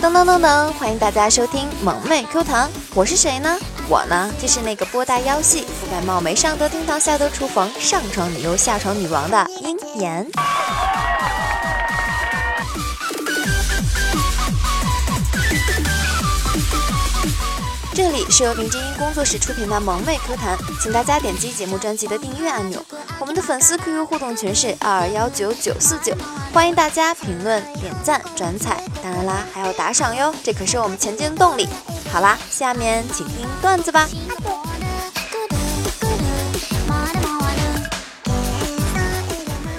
噔噔噔噔！欢迎大家收听萌妹 Q 糖，我是谁呢？我呢，就是那个波大腰细、覆盖貌美、上得厅堂、下得厨房、上床女优、下床女王的鹰眼。这里是由林正英工作室出品的萌妹 Q 弹，请大家点击节目专辑的订阅按钮。我们的粉丝 QQ 互动群是二二幺九九四九，欢迎大家评论、点赞、转采，当然啦，还要打赏哟，这可是我们前进的动力。好啦，下面请听段子吧。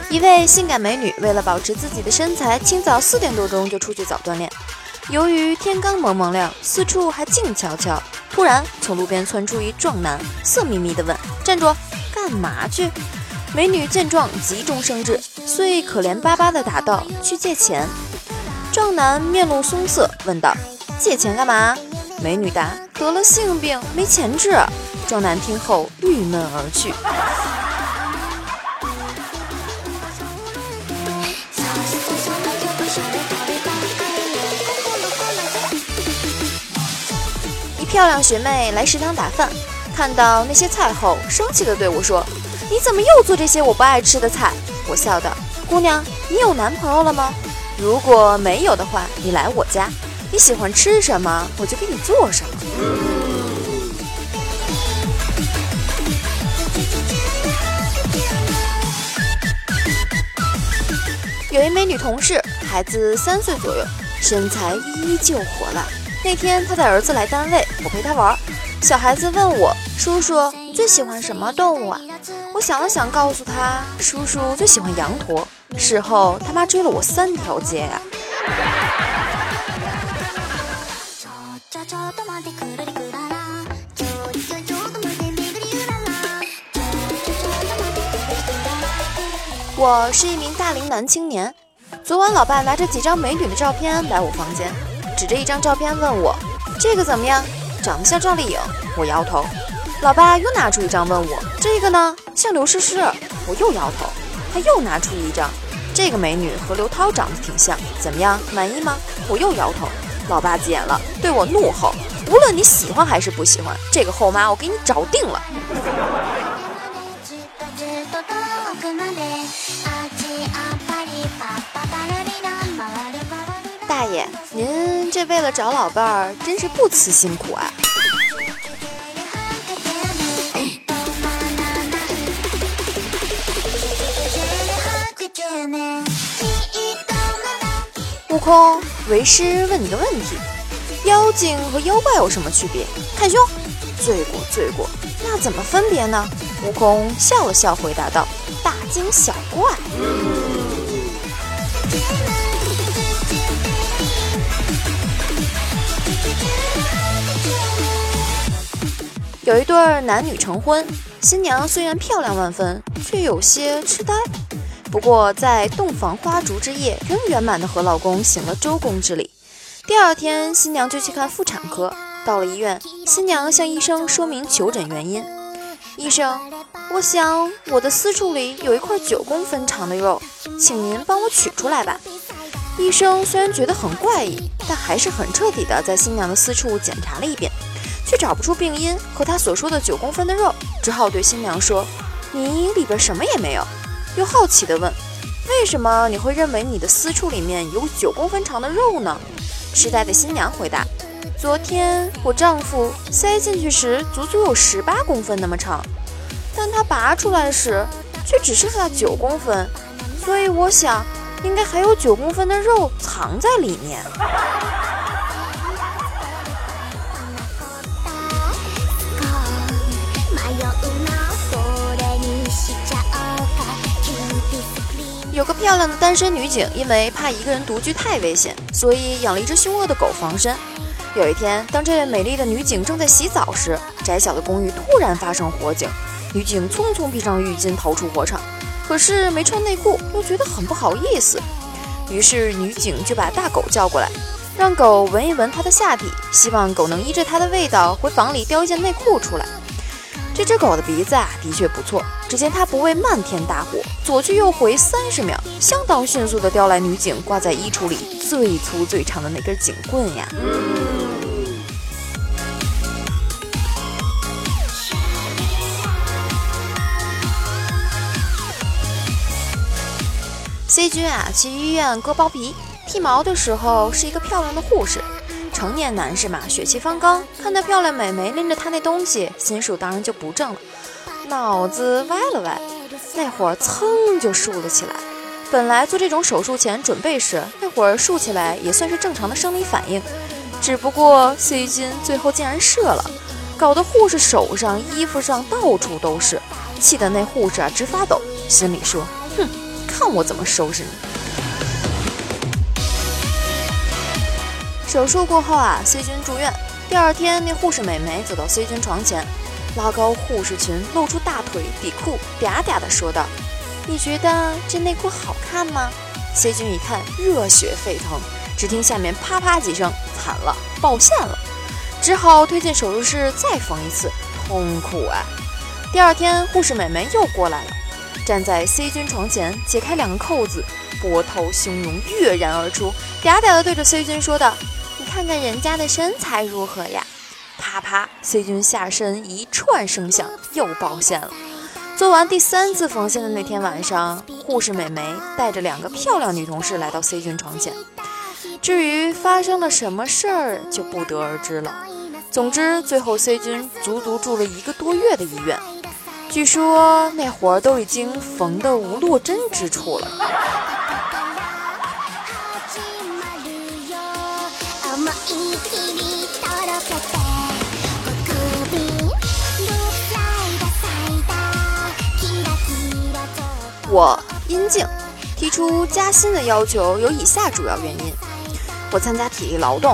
一位性感美女为了保持自己的身材，清早四点多钟就出去早锻炼。由于天刚蒙蒙亮，四处还静悄悄，突然从路边窜出一壮男，色眯眯地问：“站住，干嘛去？”美女见状，急中生智，遂可怜巴巴地答道：“去借钱。”壮男面露松色，问道：“借钱干嘛？”美女答：“得了性病，没钱治。”壮男听后郁闷而去。一漂亮学妹来食堂打饭，看到那些菜后，生气地对我说。你怎么又做这些我不爱吃的菜？我笑道：“姑娘，你有男朋友了吗？如果没有的话，你来我家，你喜欢吃什么，我就给你做什么。”有一美女同事，孩子三岁左右，身材依旧火辣。那天她带儿子来单位，我陪她玩，小孩子问我：“叔叔，最喜欢什么动物啊？”我想了想，告诉他：“叔叔最喜欢羊驼。”事后他妈追了我三条街呀！我是一名大龄男青年，昨晚老爸拿着几张美女的照片来我房间，指着一张照片问我：“这个怎么样？长得像赵丽颖？”我摇头。老爸又拿出一张问我：“这个呢？”像刘诗诗，我又摇头。他又拿出一张，这个美女和刘涛长得挺像，怎么样，满意吗？我又摇头。老爸急眼了，对我怒吼：“无论你喜欢还是不喜欢，这个后妈我给你找定了。”大爷，您这为了找老伴儿，真是不辞辛苦啊！空，为师问你个问题：妖精和妖怪有什么区别？看胸。罪过，罪过。那怎么分别呢？悟空笑了笑，回答道：大惊小怪。有一对男女成婚，新娘虽然漂亮万分，却有些痴呆。不过，在洞房花烛之夜，仍圆满的和老公行了周公之礼。第二天，新娘就去看妇产科。到了医院，新娘向医生说明求诊原因。医生，我想我的私处里有一块九公分长的肉，请您帮我取出来吧。医生虽然觉得很怪异，但还是很彻底的在新娘的私处检查了一遍，却找不出病因和她所说的九公分的肉，只好对新娘说：“你里边什么也没有。”又好奇地问：“为什么你会认为你的私处里面有九公分长的肉呢？”痴呆的新娘回答：“昨天我丈夫塞进去时，足足有十八公分那么长，但他拔出来时，却只剩下九公分，所以我想，应该还有九公分的肉藏在里面。”有个漂亮的单身女警，因为怕一个人独居太危险，所以养了一只凶恶的狗防身。有一天，当这位美丽的女警正在洗澡时，窄小的公寓突然发生火警，女警匆匆披上浴巾逃出火场，可是没穿内裤，又觉得很不好意思，于是女警就把大狗叫过来，让狗闻一闻她的下体，希望狗能依着她的味道回房里叼一件内裤出来。这只狗的鼻子啊，的确不错。只见它不畏漫天大火，左去右回三十秒，相当迅速的叼来女警挂在衣橱里最粗最长的那根警棍呀。C 君啊，去医院割包皮剃毛的时候，是一个漂亮的护士。成年男士嘛，血气方刚，看到漂亮美眉拎着他那东西，心术当然就不正了，脑子歪了歪，那会儿噌就竖了起来。本来做这种手术前准备时，那会儿竖起来也算是正常的生理反应，只不过 C 君最后竟然射了，搞得护士手上、衣服上到处都是，气得那护士啊直发抖，心里说：哼。看我怎么收拾你！手术过后啊，C 君住院。第二天，那护士美眉走到 C 君床前，拉高护士裙，露出大腿底裤，嗲嗲地说道：“你觉得这内裤好看吗？”C 君一看，热血沸腾，只听下面啪啪几声，惨了，爆线了，只好推进手术室再缝一次，痛苦啊！第二天，护士美眉又过来了。站在 C 君床前，解开两个扣子，波涛汹涌跃然而出，嗲嗲的对着 C 君说道：“看看人家的身材如何呀？”啪啪，C 君下身一串声响，又爆线了。做完第三次缝线的那天晚上，护士美眉带着两个漂亮女同事来到 C 君床前。至于发生了什么事儿，就不得而知了。总之，最后 C 君足足住了一个多月的医院。据说那会儿都已经缝得无落针之处了。我殷静提出加薪的要求有以下主要原因：我参加体力劳动，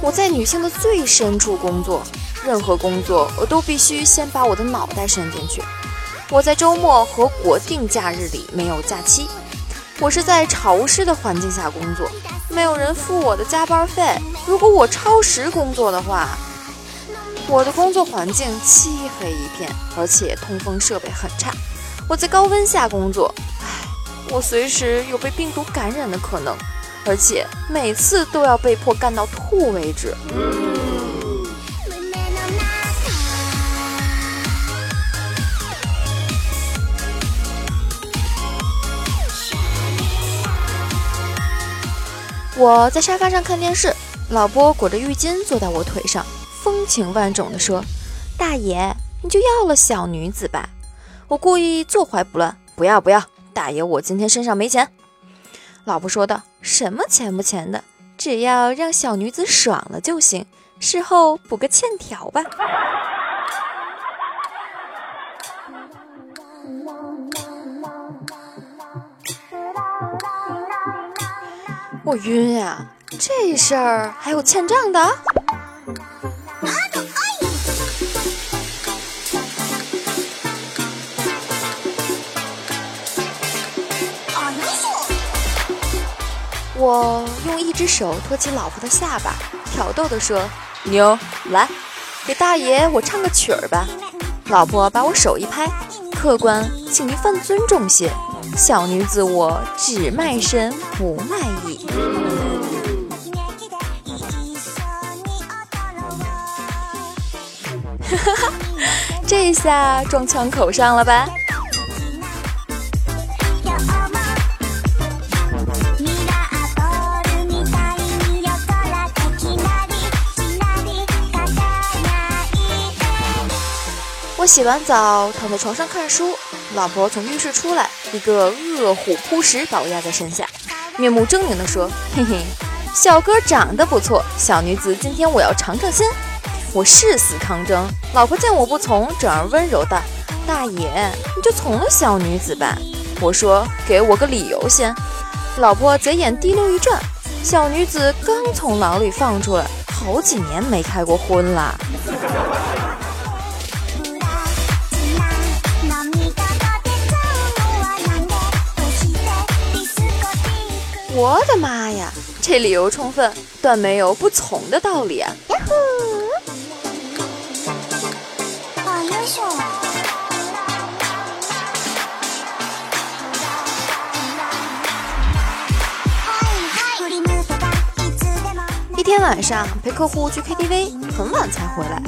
我在女性的最深处工作。任何工作，我都必须先把我的脑袋伸进去。我在周末和国定假日里没有假期。我是在潮湿的环境下工作，没有人付我的加班费。如果我超时工作的话，我的工作环境漆黑一片，而且通风设备很差。我在高温下工作，唉，我随时有被病毒感染的可能，而且每次都要被迫干到吐为止。我在沙发上看电视，老波裹着浴巾坐在我腿上，风情万种地说：“大爷，你就要了小女子吧。”我故意坐怀不乱：“不要不要，大爷，我今天身上没钱。”老婆说道：“什么钱不钱的，只要让小女子爽了就行，事后补个欠条吧。”我晕呀！这事儿还有欠账的？我用一只手托起老婆的下巴，挑逗地说：“妞，来，给大爷我唱个曲儿吧。”老婆把我手一拍：“客官，请您放尊重些。”小女子，我只卖身不卖艺。哈哈，这下撞枪口上了吧？我洗完澡，躺在床上看书。老婆从浴室出来，一个饿虎扑食把我压在身下，面目狰狞地说：“嘿嘿，小哥长得不错，小女子今天我要尝尝鲜。”我誓死抗争，老婆见我不从，转而温柔道：“大爷，你就从了小女子吧。”我说：“给我个理由先。”老婆贼眼滴溜一转，小女子刚从牢里放出来，好几年没开过荤啦。我的妈呀！这理由充分，断没有不从的道理啊！呀呼！保佑！一天晚上陪客户去 KTV，很晚才回来。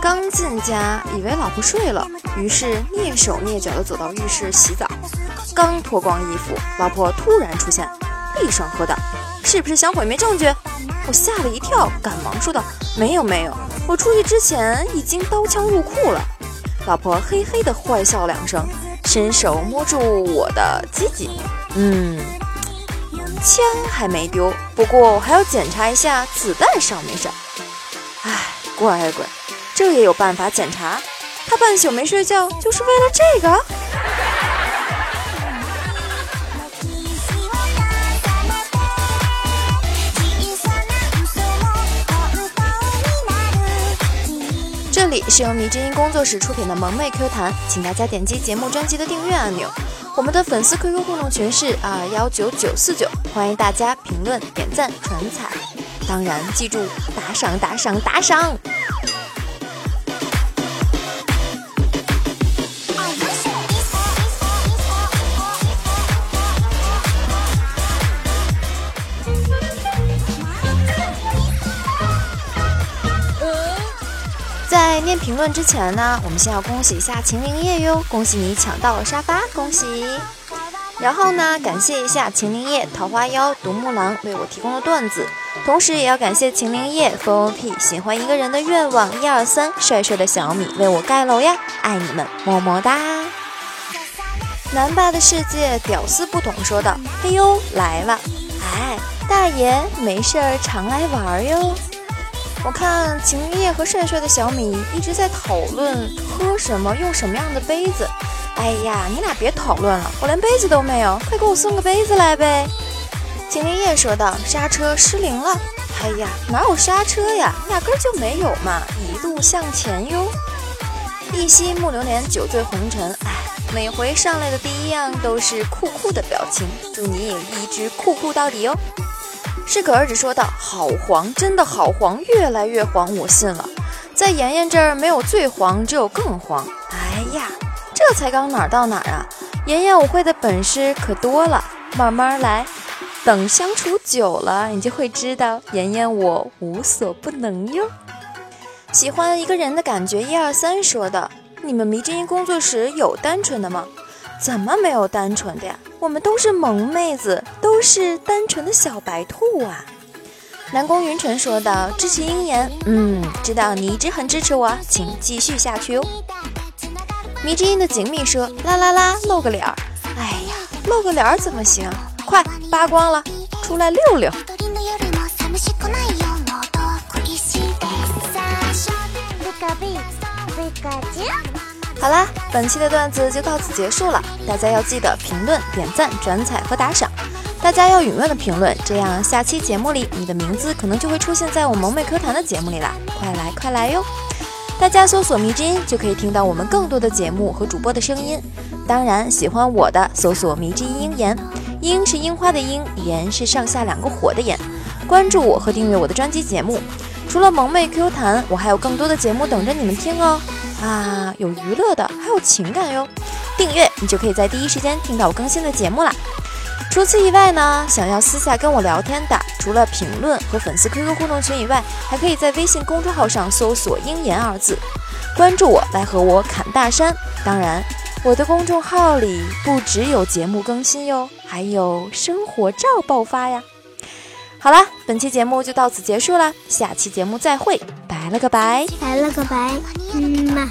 刚进家，以为老婆睡了，于是蹑手蹑脚的走到浴室洗澡。刚脱光衣服，老婆突然出现。厉声喝道：“是不是想毁灭证据？”我吓了一跳，赶忙说道：“没有没有，我出去之前已经刀枪入库了。”老婆嘿嘿地坏笑两声，伸手摸住我的鸡鸡，嗯，枪还没丢，不过我还要检查一下子弹上没上。哎，乖乖。这也有办法检查？他半宿没睡觉，就是为了这个？这里是由迷之音工作室出品的萌妹 Q 弹，请大家点击节目专辑的订阅按钮。我们的粉丝 QQ 互动群是二幺九九四九，欢迎大家评论、点赞、传彩，当然记住打赏、打赏、打赏。在念评论之前呢，我们先要恭喜一下秦灵叶哟，恭喜你抢到了沙发，恭喜！然后呢，感谢一下秦灵叶、桃花妖、独木狼为我提供的段子，同时也要感谢秦灵叶、f o P 喜欢一个人的愿望一二三、帅帅的小米为我盖楼呀，爱你们，么么哒！南霸的世界屌丝不懂说道：“嘿呦，来了！哎，大爷没事儿常来玩哟。”我看秦叶和帅帅的小米一直在讨论喝什么，用什么样的杯子。哎呀，你俩别讨论了，我连杯子都没有，快给我送个杯子来呗。秦灵叶说道：“刹车失灵了。”哎呀，哪有刹车呀，压根就没有嘛，一路向前哟。一夕木流年，酒醉红尘。哎，每回上来的第一样都是酷酷的表情，祝你也一直酷酷到底哦。适可而止说道：“好黄，真的好黄，越来越黄，我信了。在妍妍这儿没有最黄，只有更黄。哎呀，这才刚哪儿到哪儿啊！妍妍，我会的本事可多了，慢慢来。等相处久了，你就会知道妍妍我无所不能哟。喜欢一个人的感觉，一二三说的。你们迷之音工作室有单纯的吗？怎么没有单纯的呀？”我们都是萌妹子，都是单纯的小白兔啊！南宫云晨说道：“支持鹰眼，嗯，知道你一直很支持我，请继续下去哦。”迷之音的锦觅说：“啦啦啦，露个脸儿，哎呀，露个脸儿怎么行？快扒光了，出来溜溜。”好啦，本期的段子就到此结束了。大家要记得评论、点赞、转采和打赏。大家要踊跃的评论，这样下期节目里你的名字可能就会出现在我萌妹 Q 弹的节目里啦！快来快来哟！大家搜索“迷之音”就可以听到我们更多的节目和主播的声音。当然，喜欢我的搜索“迷之音鹰言”，鹰是樱花的鹰，言是上下两个火的言。关注我和订阅我的专辑节目。除了萌妹 Q 弹，我还有更多的节目等着你们听哦。啊，有娱乐的，还有情感哟！订阅你就可以在第一时间听到我更新的节目啦。除此以外呢，想要私下跟我聊天的，除了评论和粉丝 QQ 互动群以外，还可以在微信公众号上搜索“鹰言”二字，关注我来和我侃大山。当然，我的公众号里不只有节目更新哟，还有生活照爆发呀。好啦，本期节目就到此结束了，下期节目再会，拜了个拜，拜了个拜，嗯嘛。